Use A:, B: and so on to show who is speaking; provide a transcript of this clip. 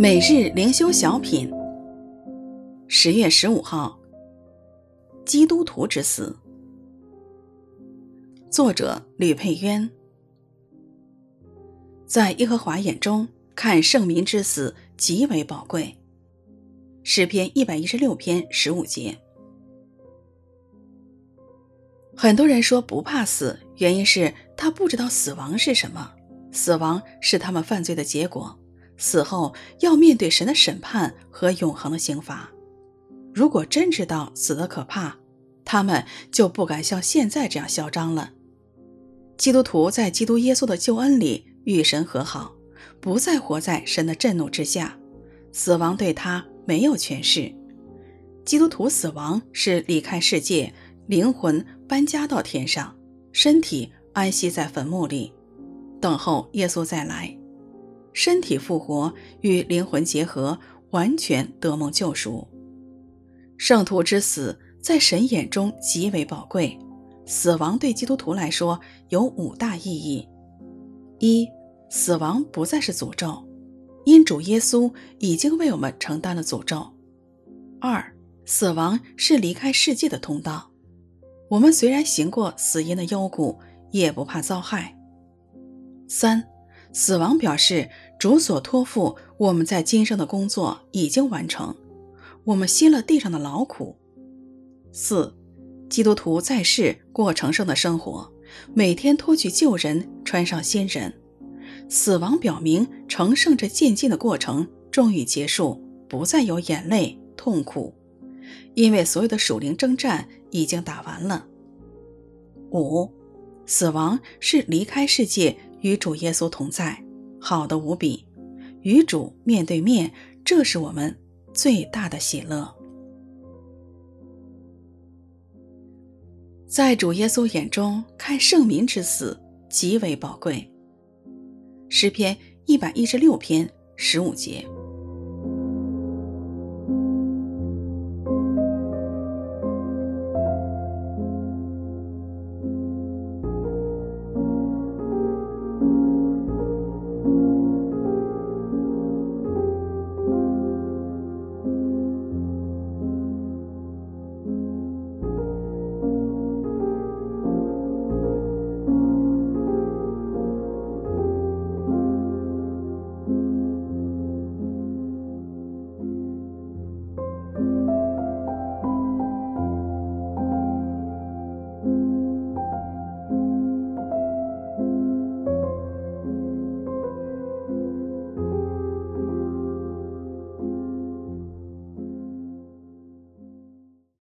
A: 每日灵修小品，十月十五号，基督徒之死。作者吕佩渊。在耶和华眼中，看圣民之死极为宝贵。诗篇一百一十六篇十五节。很多人说不怕死，原因是他不知道死亡是什么，死亡是他们犯罪的结果。死后要面对神的审判和永恒的刑罚。如果真知道死的可怕，他们就不敢像现在这样嚣张了。基督徒在基督耶稣的救恩里与神和好，不再活在神的震怒之下，死亡对他没有权势。基督徒死亡是离开世界，灵魂搬家到天上，身体安息在坟墓里，等候耶稣再来。身体复活与灵魂结合，完全得蒙救赎。圣徒之死在神眼中极为宝贵。死亡对基督徒来说有五大意义：一、死亡不再是诅咒，因主耶稣已经为我们承担了诅咒；二、死亡是离开世界的通道，我们虽然行过死荫的幽谷，也不怕遭害；三、死亡表示主所托付我们在今生的工作已经完成，我们歇了地上的劳苦。四，基督徒在世过成圣的生活，每天脱去旧人，穿上新人。死亡表明成圣这渐进的过程终于结束，不再有眼泪痛苦，因为所有的属灵征战已经打完了。五，死亡是离开世界。与主耶稣同在，好的无比。与主面对面，这是我们最大的喜乐。在主耶稣眼中，看圣民之死极为宝贵。诗篇一百一十六篇十五节。